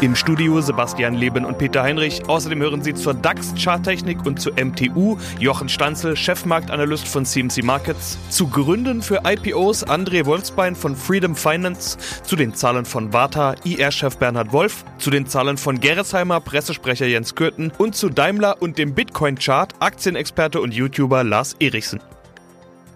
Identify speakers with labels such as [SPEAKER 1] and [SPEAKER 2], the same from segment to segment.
[SPEAKER 1] Im Studio Sebastian Leben und Peter Heinrich. Außerdem hören Sie zur DAX Charttechnik und zu MTU Jochen Stanzel, Chefmarktanalyst von CMC Markets, zu Gründen für IPOs André Wolfsbein von Freedom Finance, zu den Zahlen von Warta IR-Chef Bernhard Wolf, zu den Zahlen von Gerresheimer Pressesprecher Jens Kürten und zu Daimler und dem Bitcoin-Chart Aktienexperte und YouTuber Lars Erichsen.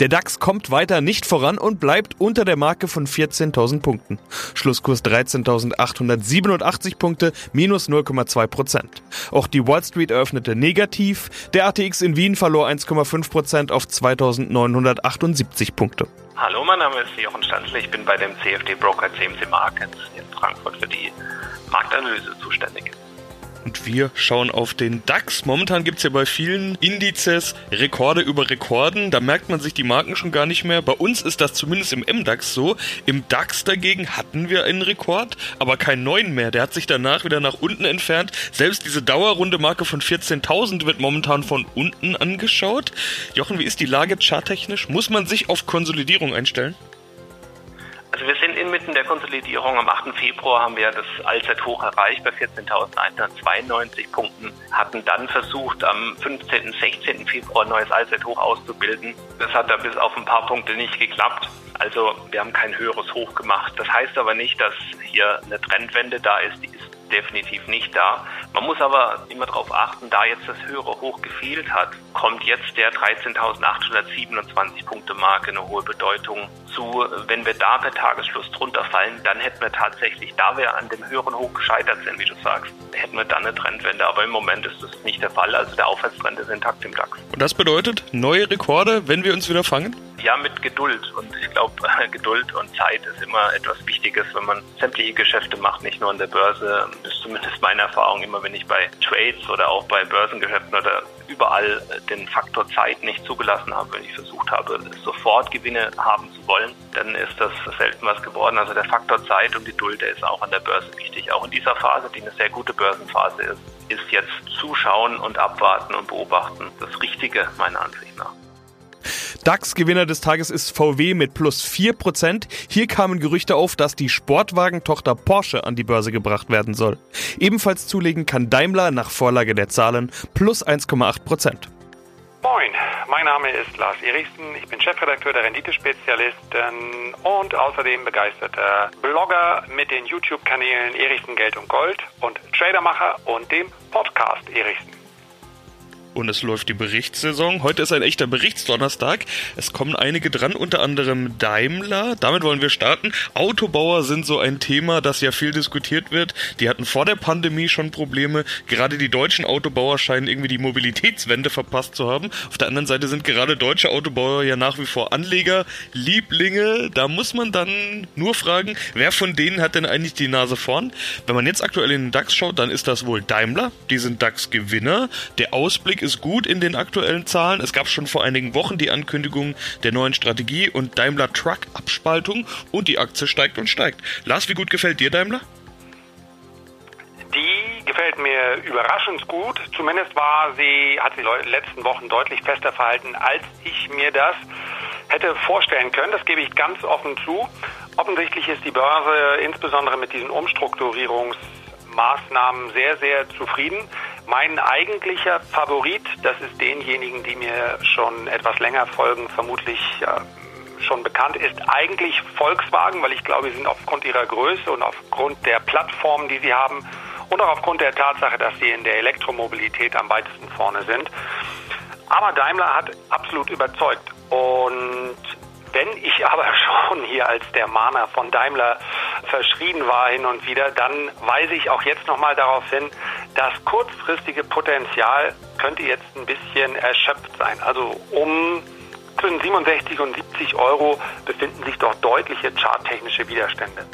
[SPEAKER 1] Der DAX kommt weiter nicht voran und bleibt unter der Marke von 14.000 Punkten. Schlusskurs 13.887 Punkte, minus 0,2 Prozent. Auch die Wall Street eröffnete negativ. Der ATX in Wien verlor 1,5 Prozent auf 2.978 Punkte.
[SPEAKER 2] Hallo, mein Name ist Jochen Stanzle. Ich bin bei dem CFD Broker CMC Markets in Frankfurt für die Marktanalyse zuständig.
[SPEAKER 1] Und wir schauen auf den DAX. Momentan gibt es ja bei vielen Indizes Rekorde über Rekorden. Da merkt man sich die Marken schon gar nicht mehr. Bei uns ist das zumindest im MDAX so. Im DAX dagegen hatten wir einen Rekord, aber keinen neuen mehr. Der hat sich danach wieder nach unten entfernt. Selbst diese dauerrunde Marke von 14.000 wird momentan von unten angeschaut. Jochen, wie ist die Lage charttechnisch? Muss man sich auf Konsolidierung einstellen?
[SPEAKER 2] Also wir sind inmitten der Konsolidierung. Am 8. Februar haben wir das Allzeithoch erreicht bei 14.192 Punkten, hatten dann versucht, am 15. 16. Februar ein neues Allzeithoch auszubilden. Das hat da bis auf ein paar Punkte nicht geklappt. Also wir haben kein höheres Hoch gemacht. Das heißt aber nicht, dass hier eine Trendwende da ist. Die ist definitiv nicht da. Man muss aber immer darauf achten, da jetzt das höhere Hoch gefehlt hat, kommt jetzt der 13.827 Punkte Marke eine hohe Bedeutung zu. Wenn wir da per Tagesschluss drunter fallen, dann hätten wir tatsächlich, da wir an dem höheren Hoch gescheitert sind, wie du sagst, hätten wir dann eine Trendwende. Aber im Moment ist das nicht der Fall. Also der Aufwärtstrend ist intakt im DAX.
[SPEAKER 1] Und das bedeutet neue Rekorde, wenn wir uns wieder fangen?
[SPEAKER 2] Ja, mit Geduld. Und ich glaube, Geduld und Zeit ist immer etwas Wichtiges, wenn man sämtliche Geschäfte macht, nicht nur an der Börse. Das ist zumindest meine Erfahrung immer, wenn ich bei Trades oder auch bei Börsengeschäften oder überall den Faktor Zeit nicht zugelassen habe, wenn ich versucht habe, sofort Gewinne haben zu wollen, dann ist das selten was geworden. Also der Faktor Zeit und Geduld, der ist auch an der Börse wichtig. Auch in dieser Phase, die eine sehr gute Börsenphase ist, ist jetzt Zuschauen und Abwarten und Beobachten das Richtige meiner Ansicht nach.
[SPEAKER 1] DAX-Gewinner des Tages ist VW mit plus 4%. Hier kamen Gerüchte auf, dass die Sportwagentochter Porsche an die Börse gebracht werden soll. Ebenfalls zulegen kann Daimler nach Vorlage der Zahlen plus 1,8%.
[SPEAKER 3] Moin, mein Name ist Lars Erichsen. Ich bin Chefredakteur der Renditespezialisten und außerdem begeisterter Blogger mit den YouTube-Kanälen Erichsen Geld und Gold und Tradermacher und dem Podcast Erichsen
[SPEAKER 1] und es läuft die Berichtssaison. Heute ist ein echter Berichtsdonnerstag. Es kommen einige dran, unter anderem Daimler. Damit wollen wir starten. Autobauer sind so ein Thema, das ja viel diskutiert wird. Die hatten vor der Pandemie schon Probleme. Gerade die deutschen Autobauer scheinen irgendwie die Mobilitätswende verpasst zu haben. Auf der anderen Seite sind gerade deutsche Autobauer ja nach wie vor Anleger, Lieblinge. Da muss man dann nur fragen, wer von denen hat denn eigentlich die Nase vorn? Wenn man jetzt aktuell in den DAX schaut, dann ist das wohl Daimler. Die sind DAX-Gewinner. Der Ausblick ist gut in den aktuellen Zahlen. Es gab schon vor einigen Wochen die Ankündigung der neuen Strategie und Daimler Truck Abspaltung und die Aktie steigt und steigt. Lars, wie gut gefällt dir Daimler?
[SPEAKER 3] Die gefällt mir überraschend gut. Zumindest war sie, hat sie in den letzten Wochen deutlich fester verhalten, als ich mir das hätte vorstellen können. Das gebe ich ganz offen zu. Offensichtlich ist die Börse insbesondere mit diesen Umstrukturierungsmaßnahmen sehr, sehr zufrieden. Mein eigentlicher Favorit, das ist denjenigen, die mir schon etwas länger folgen, vermutlich äh, schon bekannt, ist eigentlich Volkswagen, weil ich glaube, sie sind aufgrund ihrer Größe und aufgrund der Plattformen, die sie haben und auch aufgrund der Tatsache, dass sie in der Elektromobilität am weitesten vorne sind. Aber Daimler hat absolut überzeugt und wenn ich aber schon hier als der Mahner von Daimler verschrien war hin und wieder, dann weise ich auch jetzt nochmal darauf hin, das kurzfristige Potenzial könnte jetzt ein bisschen erschöpft sein. Also um zwischen 67 und 70 Euro befinden sich doch deutliche charttechnische Widerstände.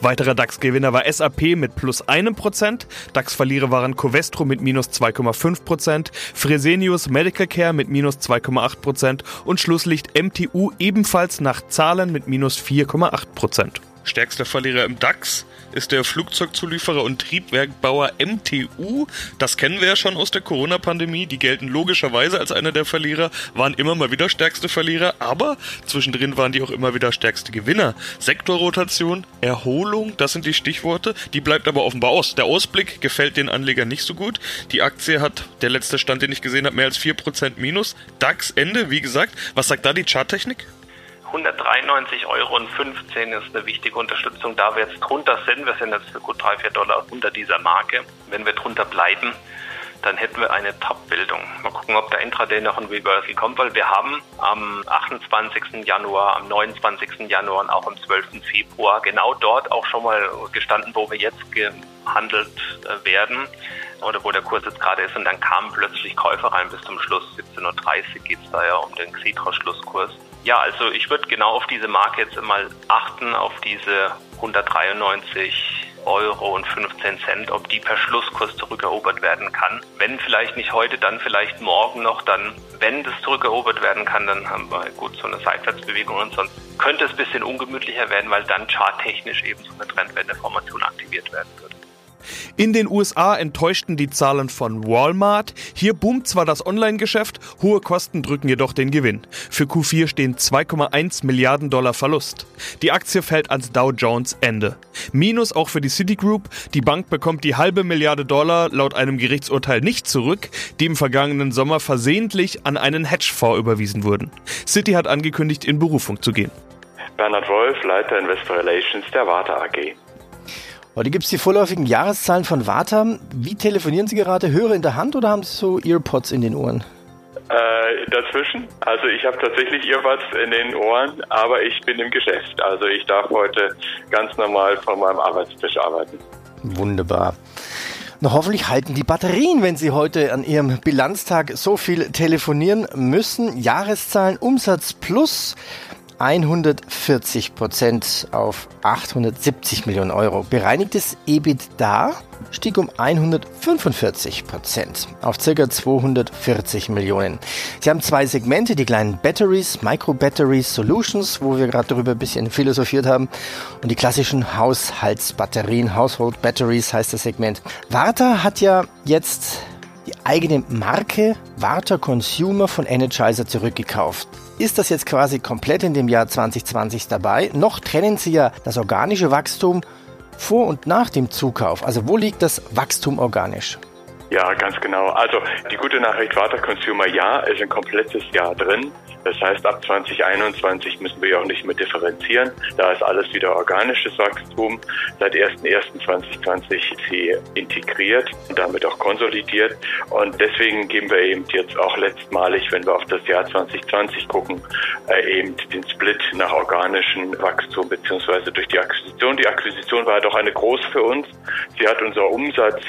[SPEAKER 1] Weiterer DAX-Gewinner war SAP mit plus einem Prozent, DAX-Verlierer waren Covestro mit minus 2,5 Prozent, Fresenius Medical Care mit minus 2,8 Prozent und Schlusslicht MTU ebenfalls nach Zahlen mit minus 4,8 Prozent. Stärkster Verlierer im DAX ist der Flugzeugzulieferer und Triebwerkbauer MTU. Das kennen wir ja schon aus der Corona-Pandemie. Die gelten logischerweise als einer der Verlierer, waren immer mal wieder stärkste Verlierer, aber zwischendrin waren die auch immer wieder stärkste Gewinner. Sektorrotation, Erholung, das sind die Stichworte. Die bleibt aber offenbar aus. Der Ausblick gefällt den Anlegern nicht so gut. Die Aktie hat, der letzte Stand, den ich gesehen habe, mehr als 4% Minus. DAX Ende, wie gesagt. Was sagt da die Charttechnik?
[SPEAKER 2] 193,15 Euro ist eine wichtige Unterstützung. Da wir jetzt drunter sind, wir sind jetzt für gut 3, 4 Dollar unter dieser Marke. Wenn wir drunter bleiben, dann hätten wir eine Top-Bildung. Mal gucken, ob der Intraday noch ein Reversal kommt, weil wir haben am 28. Januar, am 29. Januar und auch am 12. Februar genau dort auch schon mal gestanden, wo wir jetzt gehandelt äh, werden oder wo der Kurs jetzt gerade ist und dann kamen plötzlich Käufer rein bis zum Schluss. 17.30 Uhr geht es da ja um den Xetra-Schlusskurs. Ja, also ich würde genau auf diese Marke jetzt mal achten, auf diese 193 Euro und 15 Cent, ob die per Schlusskurs zurückerobert werden kann. Wenn vielleicht nicht heute, dann vielleicht morgen noch, dann, wenn das zurückerobert werden kann, dann haben wir gut so eine Seitwärtsbewegung und sonst könnte es ein bisschen ungemütlicher werden, weil dann charttechnisch eben so eine Trendwendeformation aktiviert werden würde.
[SPEAKER 1] In den USA enttäuschten die Zahlen von Walmart. Hier boomt zwar das Online-Geschäft, hohe Kosten drücken jedoch den Gewinn. Für Q4 stehen 2,1 Milliarden Dollar Verlust. Die Aktie fällt ans Dow Jones Ende. Minus auch für die Citigroup. Die Bank bekommt die halbe Milliarde Dollar laut einem Gerichtsurteil nicht zurück, die im vergangenen Sommer versehentlich an einen Hedgefonds überwiesen wurden. Citi hat angekündigt, in Berufung zu gehen.
[SPEAKER 4] Bernhard Wolf, Leiter Investor Relations der Warta AG.
[SPEAKER 5] Heute gibt es die vorläufigen Jahreszahlen von Warta. Wie telefonieren Sie gerade? Hörer in der Hand oder haben Sie so Earpods in den Ohren?
[SPEAKER 4] Äh, dazwischen. Also ich habe tatsächlich Earpods in den Ohren, aber ich bin im Geschäft. Also ich darf heute ganz normal von meinem Arbeitstisch arbeiten.
[SPEAKER 5] Wunderbar. Na, hoffentlich halten die Batterien, wenn Sie heute an Ihrem Bilanztag so viel telefonieren müssen. Jahreszahlen, Umsatz plus 140 Prozent auf 870 Millionen Euro. Bereinigtes EBITDA stieg um 145 Prozent auf ca. 240 Millionen. Sie haben zwei Segmente, die kleinen Batteries, Micro Batteries Solutions, wo wir gerade darüber ein bisschen philosophiert haben, und die klassischen Haushaltsbatterien, Household Batteries heißt das Segment. Warta hat ja jetzt die eigene Marke Warta Consumer von Energizer zurückgekauft ist das jetzt quasi komplett in dem Jahr 2020 dabei. Noch trennen Sie ja das organische Wachstum vor und nach dem Zukauf. Also wo liegt das Wachstum organisch?
[SPEAKER 4] Ja, ganz genau. Also die gute Nachricht Water Consumer, ja, ist ein komplettes Jahr drin. Das heißt, ab 2021 müssen wir ja auch nicht mehr differenzieren. Da ist alles wieder organisches Wachstum. Seit 01.01.2020 ist sie integriert und damit auch konsolidiert. Und deswegen geben wir eben jetzt auch letztmalig, wenn wir auf das Jahr 2020 gucken, äh, eben den Split nach organischem Wachstum beziehungsweise durch die Akquisition. Die Akquisition war doch eine große für uns. Sie hat unser Umsatz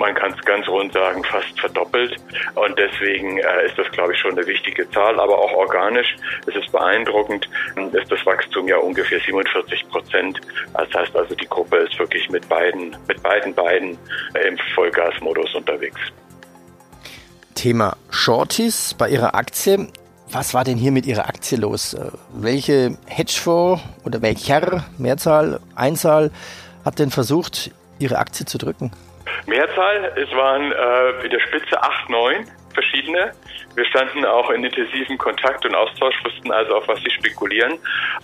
[SPEAKER 4] man kann es ganz rund sagen, fast verdoppelt. Und deswegen äh, ist das, glaube ich, schon eine wichtige Zahl. Aber auch organisch ist es beeindruckend, ist das Wachstum ja ungefähr 47 Prozent. Das heißt also, die Gruppe ist wirklich mit beiden, mit beiden Beinen äh, im Vollgasmodus unterwegs.
[SPEAKER 5] Thema Shorties bei Ihrer Aktie. Was war denn hier mit Ihrer Aktie los? Äh, welche Hedgefonds oder welcher Mehrzahl, Einzahl hat denn versucht, Ihre Aktie zu drücken?
[SPEAKER 4] Mehrzahl, es waren äh, in der Spitze acht, neun verschiedene. Wir standen auch in intensivem Kontakt und Austausch, wussten also, auf was sie spekulieren.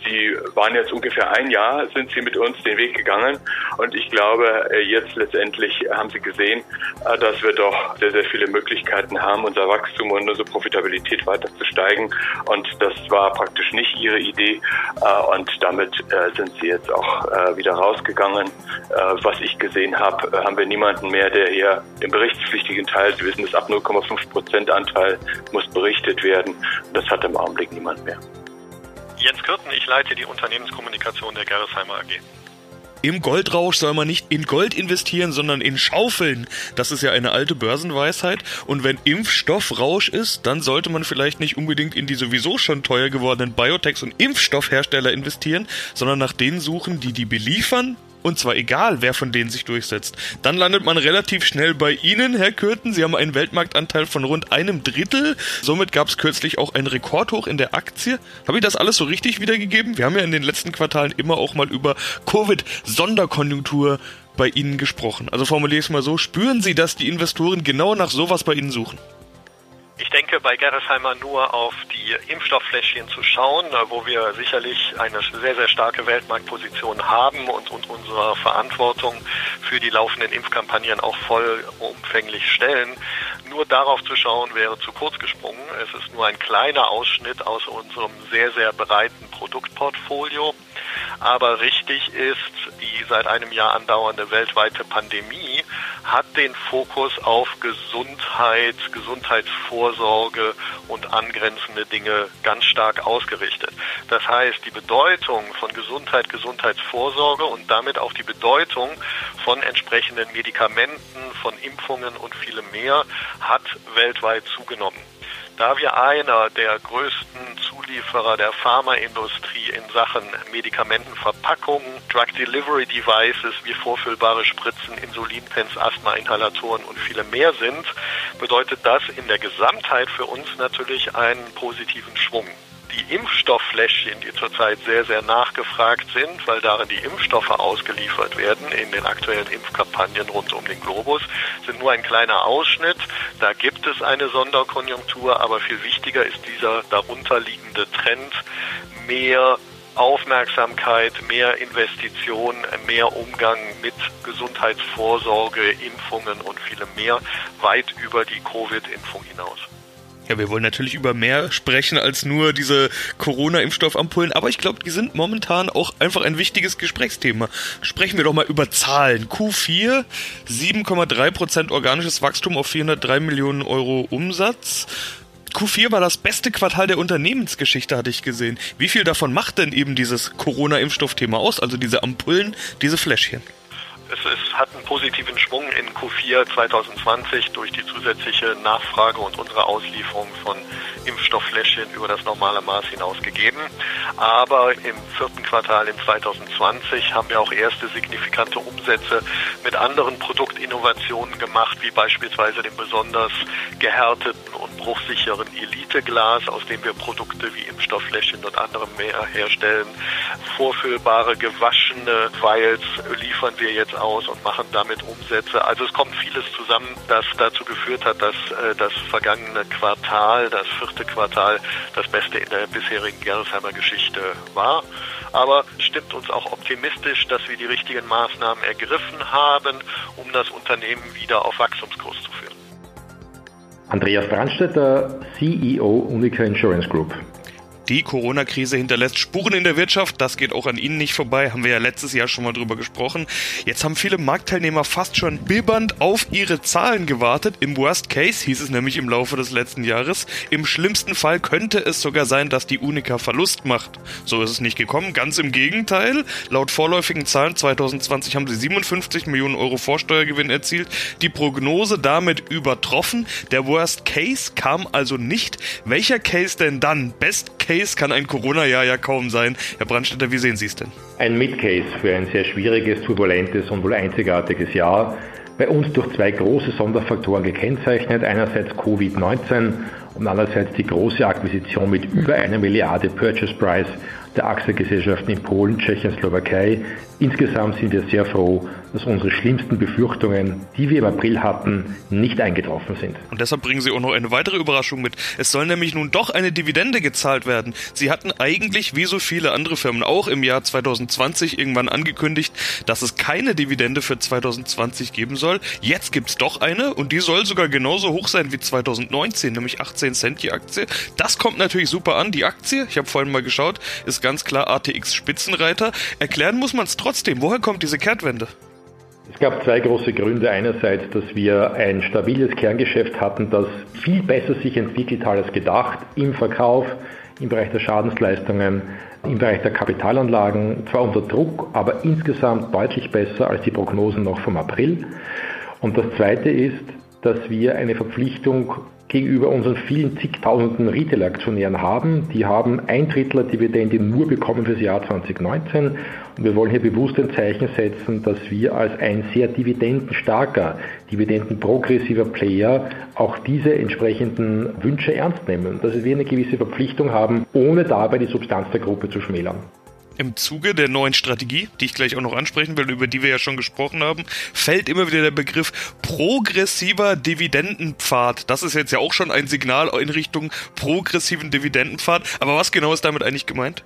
[SPEAKER 4] Sie waren jetzt ungefähr ein Jahr, sind sie mit uns den Weg gegangen. Und ich glaube, äh, jetzt letztendlich haben sie gesehen, äh, dass wir doch sehr, sehr viele Möglichkeiten haben, unser Wachstum und unsere Profitabilität weiter zu steigen. Und das war praktisch nicht ihre Idee. Äh, und damit sind sie jetzt auch wieder rausgegangen. Was ich gesehen habe, haben wir niemanden mehr, der hier im berichtspflichtigen Teil, Sie wissen, das ab 0,5 Prozent Anteil muss berichtet werden. Das hat im Augenblick niemand mehr.
[SPEAKER 6] Jens Kürten, ich leite die Unternehmenskommunikation der Gerresheimer AG.
[SPEAKER 1] im Goldrausch soll man nicht in Gold investieren, sondern in Schaufeln. Das ist ja eine alte Börsenweisheit. Und wenn Impfstoff Rausch ist, dann sollte man vielleicht nicht unbedingt in die sowieso schon teuer gewordenen Biotechs und Impfstoffhersteller investieren, sondern nach denen suchen, die die beliefern und zwar egal, wer von denen sich durchsetzt. Dann landet man relativ schnell bei Ihnen, Herr Kürten. Sie haben einen Weltmarktanteil von rund einem Drittel. Somit gab es kürzlich auch einen Rekordhoch in der Aktie. Habe ich das alles so richtig wiedergegeben? Wir haben ja in den letzten Quartalen immer auch mal über Covid-Sonderkonjunktur bei Ihnen gesprochen. Also formuliere ich es mal so, spüren Sie, dass die Investoren genau nach sowas bei Ihnen suchen?
[SPEAKER 6] Ich denke bei Gerresheimer nur auf die Impfstofffläschchen zu schauen, äh, wo wir sicherlich eine sehr, sehr starke Weltmarktposition haben und, und unserer Verantwortung für die laufenden Impfkampagnen auch vollumfänglich stellen. Nur darauf zu schauen wäre zu kurz gesprungen. Es ist nur ein kleiner Ausschnitt aus unserem sehr, sehr breiten Produktportfolio. Aber richtig ist, die seit einem Jahr andauernde weltweite Pandemie hat den Fokus auf Gesundheit, Gesundheitsvorsorge und angrenzende Dinge ganz stark ausgerichtet. Das heißt, die Bedeutung von Gesundheit, Gesundheitsvorsorge und damit auch die Bedeutung von entsprechenden Medikamenten, von Impfungen und vielem mehr hat weltweit zugenommen. Da wir einer der größten Zulieferer der Pharmaindustrie in Sachen Medikamentenverpackungen, Drug Delivery Devices wie vorfüllbare Spritzen, Insulinpens, Asthma-Inhalatoren und viele mehr sind, bedeutet das in der Gesamtheit für uns natürlich einen positiven Schwung die Impfstofffläschchen, die zurzeit sehr, sehr nachgefragt sind, weil darin die Impfstoffe ausgeliefert werden in den aktuellen Impfkampagnen rund um den Globus, sind nur ein kleiner Ausschnitt. Da gibt es eine Sonderkonjunktur, aber viel wichtiger ist dieser darunterliegende Trend, mehr Aufmerksamkeit, mehr Investition, mehr Umgang mit Gesundheitsvorsorge, Impfungen und vielem mehr weit über die Covid-Impfung hinaus.
[SPEAKER 1] Ja, wir wollen natürlich über mehr sprechen als nur diese Corona-Impfstoffampullen, aber ich glaube, die sind momentan auch einfach ein wichtiges Gesprächsthema. Sprechen wir doch mal über Zahlen. Q4, 7,3% organisches Wachstum auf 403 Millionen Euro Umsatz. Q4 war das beste Quartal der Unternehmensgeschichte, hatte ich gesehen. Wie viel davon macht denn eben dieses Corona-Impfstoffthema aus? Also diese Ampullen, diese Fläschchen?
[SPEAKER 6] Hat einen positiven Schwung in Q4 2020 durch die zusätzliche Nachfrage und unsere Auslieferung von Impfstofffläschchen über das normale Maß hinaus gegeben. Aber im vierten Quartal in 2020 haben wir auch erste signifikante Umsätze mit anderen Produktinnovationen gemacht, wie beispielsweise dem besonders gehärteten und bruchsicheren Eliteglas, aus dem wir Produkte wie Impfstofffläschchen und anderem mehr herstellen. Vorfüllbare gewaschene Vials liefern wir jetzt aus und machen damit Umsätze. Also es kommt vieles zusammen, das dazu geführt hat, dass äh, das vergangene Quartal, das vierte Quartal, das Beste in der bisherigen Gerresheimer Geschichte war. Aber stimmt uns auch optimistisch, dass wir die richtigen Maßnahmen ergriffen haben, um das Unternehmen wieder auf Wachstumskurs zu führen.
[SPEAKER 7] Andreas Brandstetter, CEO Unica Insurance Group.
[SPEAKER 1] Die Corona-Krise hinterlässt Spuren in der Wirtschaft. Das geht auch an Ihnen nicht vorbei. Haben wir ja letztes Jahr schon mal drüber gesprochen. Jetzt haben viele Marktteilnehmer fast schon bibbernd auf ihre Zahlen gewartet. Im Worst Case hieß es nämlich im Laufe des letzten Jahres. Im schlimmsten Fall könnte es sogar sein, dass die Unica Verlust macht. So ist es nicht gekommen. Ganz im Gegenteil. Laut vorläufigen Zahlen 2020 haben sie 57 Millionen Euro Vorsteuergewinn erzielt. Die Prognose damit übertroffen. Der Worst Case kam also nicht. Welcher Case denn dann? Best Case Case kann ein Corona-Jahr ja kaum sein. Herr Brandstätter, wie sehen Sie es denn?
[SPEAKER 7] Ein Mid-Case für ein sehr schwieriges, turbulentes und wohl einzigartiges Jahr. Bei uns durch zwei große Sonderfaktoren gekennzeichnet. Einerseits Covid-19 und andererseits die große Akquisition mit über einer Milliarde Purchase Price der Aktiengesellschaften in Polen, Tschechien, Slowakei. Insgesamt sind wir sehr froh, dass unsere schlimmsten Befürchtungen, die wir im April hatten, nicht eingetroffen sind.
[SPEAKER 1] Und deshalb bringen Sie auch noch eine weitere Überraschung mit. Es soll nämlich nun doch eine Dividende gezahlt werden. Sie hatten eigentlich, wie so viele andere Firmen auch im Jahr 2020 irgendwann angekündigt, dass es keine Dividende für 2020 geben soll. Jetzt gibt es doch eine und die soll sogar genauso hoch sein wie 2019, nämlich 18 Cent die Aktie. Das kommt natürlich super an. Die Aktie, ich habe vorhin mal geschaut, ist ganz klar ATX Spitzenreiter. Erklären muss man es trotzdem. Woher kommt diese Kehrtwende?
[SPEAKER 7] Es gab zwei große Gründe. Einerseits, dass wir ein stabiles Kerngeschäft hatten, das viel besser sich entwickelt hat als gedacht im Verkauf, im Bereich der Schadensleistungen, im Bereich der Kapitalanlagen, zwar unter Druck, aber insgesamt deutlich besser als die Prognosen noch vom April. Und das Zweite ist, dass wir eine Verpflichtung gegenüber unseren vielen zigtausenden Retail-Aktionären haben. Die haben ein Drittel der Dividende nur bekommen für das Jahr 2019. Und wir wollen hier bewusst ein Zeichen setzen, dass wir als ein sehr dividendenstarker, dividendenprogressiver Player auch diese entsprechenden Wünsche ernst nehmen. Dass wir eine gewisse Verpflichtung haben, ohne dabei die Substanz der Gruppe zu schmälern
[SPEAKER 1] im Zuge der neuen Strategie, die ich gleich auch noch ansprechen will, über die wir ja schon gesprochen haben, fällt immer wieder der Begriff progressiver Dividendenpfad. Das ist jetzt ja auch schon ein Signal in Richtung progressiven Dividendenpfad. Aber was genau ist damit eigentlich gemeint?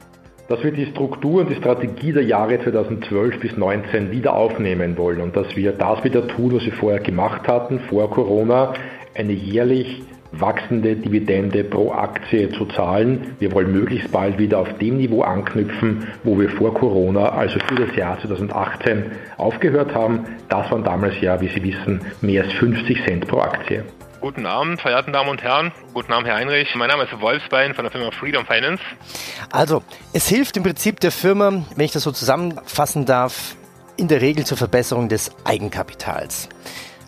[SPEAKER 7] dass wir die Struktur und die Strategie der Jahre 2012 bis 2019 wieder aufnehmen wollen und dass wir das wieder tun, was wir vorher gemacht hatten, vor Corona, eine jährlich wachsende Dividende pro Aktie zu zahlen. Wir wollen möglichst bald wieder auf dem Niveau anknüpfen, wo wir vor Corona, also für das Jahr 2018, aufgehört haben. Das waren damals ja, wie Sie wissen, mehr als 50 Cent pro Aktie.
[SPEAKER 8] Guten Abend, verehrten Damen und Herren. Guten Abend, Herr Heinrich. Mein Name ist Wolfsbein von der Firma Freedom Finance.
[SPEAKER 5] Also, es hilft im Prinzip der Firma, wenn ich das so zusammenfassen darf, in der Regel zur Verbesserung des Eigenkapitals.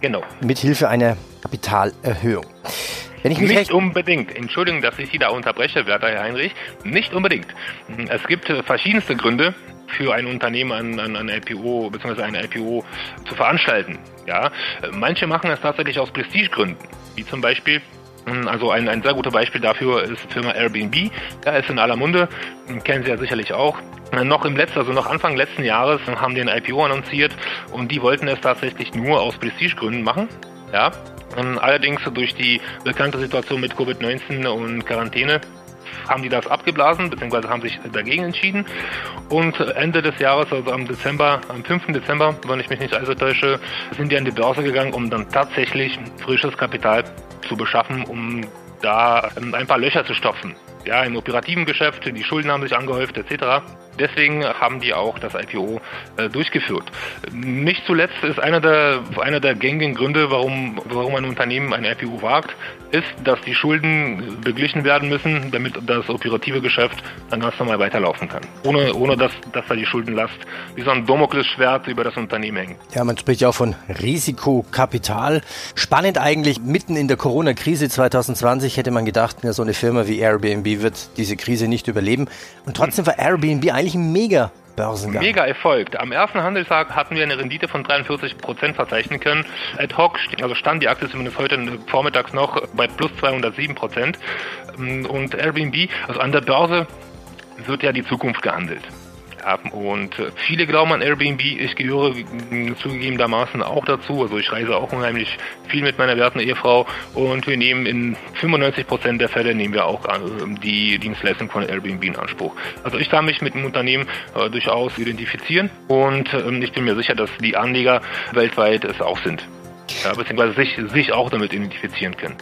[SPEAKER 8] Genau.
[SPEAKER 5] Mit Hilfe einer Kapitalerhöhung.
[SPEAKER 8] Wenn ich mich nicht unbedingt. Entschuldigung, dass ich Sie da unterbreche, werter Herr Heinrich. Nicht unbedingt. Es gibt äh, verschiedenste Gründe für ein Unternehmen an, an, an IPO bzw. eine IPO zu veranstalten. Ja, manche machen es tatsächlich aus Prestigegründen, wie zum Beispiel hm, also ein, ein sehr gutes Beispiel dafür ist die Firma Airbnb. Da ist in aller Munde, hm, kennen Sie ja sicherlich auch. Noch im letzten, also noch Anfang letzten Jahres haben die ein IPO annonciert und die wollten es tatsächlich nur aus Prestigegründen machen. Ja, allerdings durch die bekannte Situation mit Covid-19 und Quarantäne haben die das abgeblasen, beziehungsweise haben sich dagegen entschieden. Und Ende des Jahres, also am Dezember, am 5. Dezember, wenn ich mich nicht also täusche, sind die an die Börse gegangen, um dann tatsächlich frisches Kapital zu beschaffen, um da ähm, ein paar Löcher zu stopfen. Ja, im operativen Geschäft, die Schulden haben sich angehäuft, etc. Deswegen haben die auch das IPO äh, durchgeführt. Nicht zuletzt ist einer der, einer der gängigen Gründe, warum, warum ein Unternehmen ein IPO wagt, ist, dass die Schulden beglichen werden müssen, damit das operative Geschäft dann ganz normal weiterlaufen kann. Ohne, ohne dass, dass da die Schuldenlast wie so ein Domoklesschwert über das Unternehmen hängt.
[SPEAKER 5] Ja, man spricht ja auch von Risikokapital. Spannend eigentlich, mitten in der Corona-Krise 2020 hätte man gedacht, ja, so eine Firma wie Airbnb wird diese Krise nicht überleben. Und trotzdem war Airbnb eigentlich ein mega Börsengang.
[SPEAKER 8] Mega Erfolg. Am ersten Handelstag hatten wir eine Rendite von 43 Prozent verzeichnen können. Ad hoc, also stand die Aktie zumindest heute vormittags noch bei plus 207 Prozent. Und Airbnb, also an der Börse wird ja die Zukunft gehandelt haben. Und äh, viele glauben an Airbnb. Ich gehöre zugegebenermaßen auch dazu. Also ich reise auch unheimlich viel mit meiner werten Ehefrau und wir nehmen in 95 Prozent der Fälle nehmen wir auch äh, die Dienstleistung von Airbnb in Anspruch. Also ich kann mich mit dem Unternehmen äh, durchaus identifizieren und ähm, ich bin mir sicher, dass die Anleger weltweit es auch sind. Beziehungsweise sich, sich auch damit identifizieren können.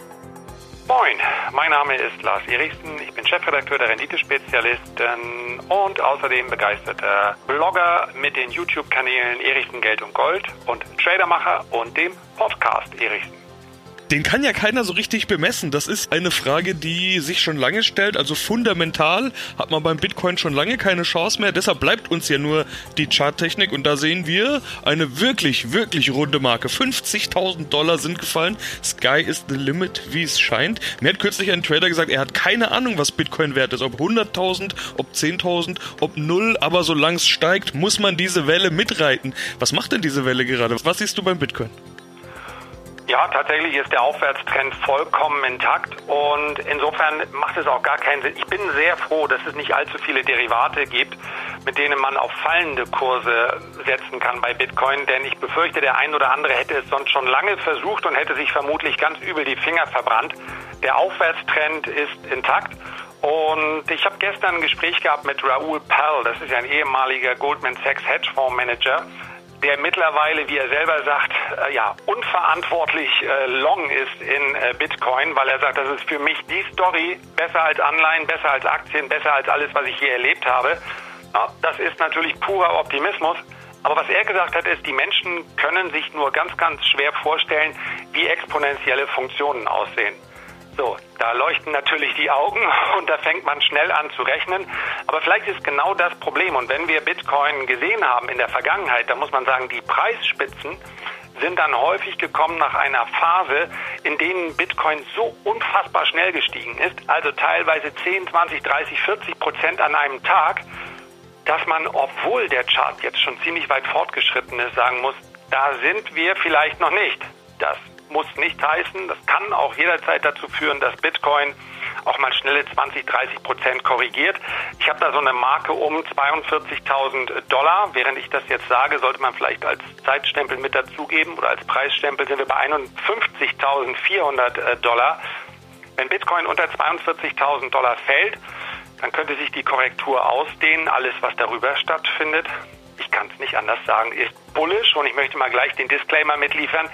[SPEAKER 3] Moin, mein Name ist Lars Erichsen, ich bin Chefredakteur der Renditespezialisten und außerdem begeisterter Blogger mit den YouTube-Kanälen Erichsen Geld und Gold und Tradermacher und dem Podcast Erichsen
[SPEAKER 1] den kann ja keiner so richtig bemessen. Das ist eine Frage, die sich schon lange stellt. Also fundamental hat man beim Bitcoin schon lange keine Chance mehr. Deshalb bleibt uns ja nur die Charttechnik und da sehen wir eine wirklich, wirklich runde Marke. 50.000 Dollar sind gefallen. Sky is the limit, wie es scheint. Mir hat kürzlich ein Trader gesagt, er hat keine Ahnung, was Bitcoin wert ist. Ob 100.000, ob 10.000, ob null. Aber solange es steigt, muss man diese Welle mitreiten. Was macht denn diese Welle gerade? Was siehst du beim Bitcoin?
[SPEAKER 3] Ja, tatsächlich ist der Aufwärtstrend vollkommen intakt und insofern macht es auch gar keinen Sinn. Ich bin sehr froh, dass es nicht allzu viele Derivate gibt, mit denen man auf fallende Kurse setzen kann bei Bitcoin, denn ich befürchte, der ein oder andere hätte es sonst schon lange versucht und hätte sich vermutlich ganz übel die Finger verbrannt. Der Aufwärtstrend ist intakt und ich habe gestern ein Gespräch gehabt mit Raoul Pell, das ist ein ehemaliger Goldman Sachs Hedgefondsmanager, der mittlerweile, wie er selber sagt, äh, ja, unverantwortlich äh, long ist in äh, Bitcoin, weil er sagt, das ist für mich die Story besser als Anleihen, besser als Aktien, besser als alles, was ich je erlebt habe. Ja, das ist natürlich purer Optimismus. Aber was er gesagt hat, ist, die Menschen können sich nur ganz, ganz schwer vorstellen, wie exponentielle Funktionen aussehen. So, da leuchten natürlich die Augen und da fängt man schnell an zu rechnen. Aber vielleicht ist genau das Problem. Und wenn wir Bitcoin gesehen haben in der Vergangenheit, dann muss man sagen, die Preisspitzen sind dann häufig gekommen nach einer Phase, in denen Bitcoin so unfassbar schnell gestiegen ist, also teilweise 10, 20, 30, 40 Prozent an einem Tag, dass man, obwohl der Chart jetzt schon ziemlich weit fortgeschritten ist, sagen muss, da sind wir vielleicht noch nicht. Das muss nicht heißen, das kann auch jederzeit dazu führen, dass Bitcoin auch mal schnelle 20, 30 Prozent korrigiert. Ich habe da so eine Marke um 42.000 Dollar. Während ich das jetzt sage, sollte man vielleicht als Zeitstempel mit dazugeben oder als Preisstempel sind wir bei 51.400 Dollar. Wenn Bitcoin unter 42.000 Dollar fällt, dann könnte sich die Korrektur ausdehnen. Alles, was darüber stattfindet, ich kann es nicht anders sagen, ist bullish. Und ich möchte mal gleich den Disclaimer mitliefern.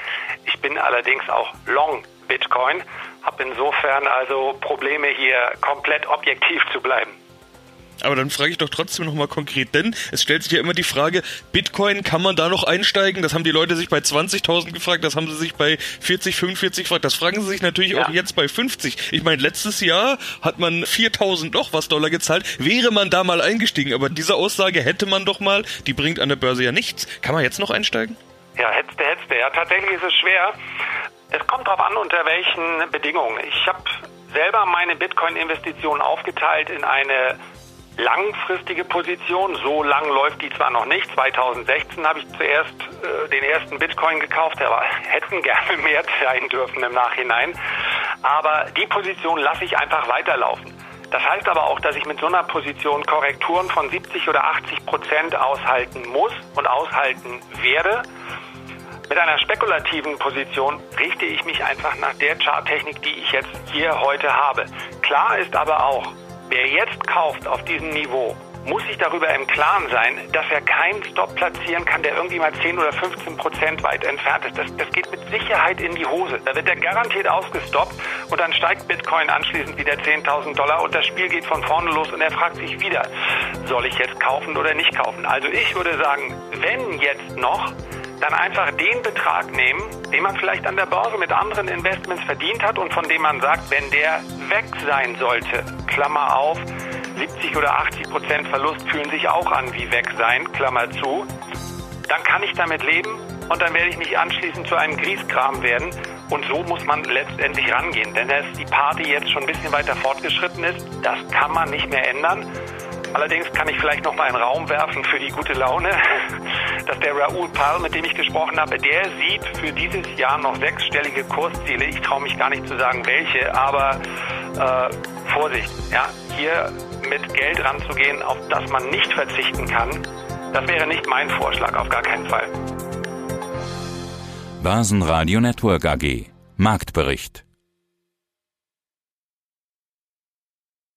[SPEAKER 3] Ich bin allerdings auch long Bitcoin, habe insofern also Probleme hier komplett objektiv zu bleiben.
[SPEAKER 1] Aber dann frage ich doch trotzdem nochmal konkret, denn es stellt sich ja immer die Frage, Bitcoin, kann man da noch einsteigen? Das haben die Leute sich bei 20.000 gefragt, das haben sie sich bei 40, 45 gefragt, das fragen sie sich natürlich ja. auch jetzt bei 50. Ich meine, letztes Jahr hat man 4.000 noch was Dollar gezahlt, wäre man da mal eingestiegen, aber diese Aussage hätte man doch mal, die bringt an der Börse ja nichts. Kann man jetzt noch einsteigen?
[SPEAKER 3] Ja, hetzte, hetzte. Ja, tatsächlich ist es schwer. Es kommt darauf an, unter welchen Bedingungen. Ich habe selber meine Bitcoin-Investitionen aufgeteilt in eine langfristige Position. So lang läuft die zwar noch nicht. 2016 habe ich zuerst äh, den ersten Bitcoin gekauft, war, hätten gerne mehr sein dürfen im Nachhinein. Aber die Position lasse ich einfach weiterlaufen. Das heißt aber auch, dass ich mit so einer Position Korrekturen von 70 oder 80 Prozent aushalten muss und aushalten werde. Mit einer spekulativen Position richte ich mich einfach nach der Charttechnik, die ich jetzt hier heute habe. Klar ist aber auch, Wer jetzt kauft auf diesem Niveau, muss sich darüber im Klaren sein, dass er keinen Stop platzieren kann, der irgendwie mal 10 oder 15 Prozent weit entfernt ist. Das, das geht mit Sicherheit in die Hose. Da wird er garantiert ausgestoppt und dann steigt Bitcoin anschließend wieder 10.000 Dollar und das Spiel geht von vorne los und er fragt sich wieder, soll ich jetzt kaufen oder nicht kaufen? Also ich würde sagen, wenn jetzt noch, dann einfach den Betrag nehmen, den man vielleicht an der Börse mit anderen Investments verdient hat und von dem man sagt, wenn der weg sein sollte, Klammer auf, 70 oder 80 Prozent Verlust fühlen sich auch an wie weg sein, Klammer zu, dann kann ich damit leben und dann werde ich nicht anschließend zu einem Grießkram werden. Und so muss man letztendlich rangehen. Denn dass die Party jetzt schon ein bisschen weiter fortgeschritten ist, das kann man nicht mehr ändern. Allerdings kann ich vielleicht noch mal einen Raum werfen für die gute Laune, dass der Raoul Pal, mit dem ich gesprochen habe, der sieht für dieses Jahr noch sechsstellige Kursziele. Ich traue mich gar nicht zu sagen, welche, aber äh, Vorsicht, ja, hier mit Geld ranzugehen, auf das man nicht verzichten kann, das wäre nicht mein Vorschlag, auf gar keinen Fall.
[SPEAKER 9] Börsenradio Network AG Marktbericht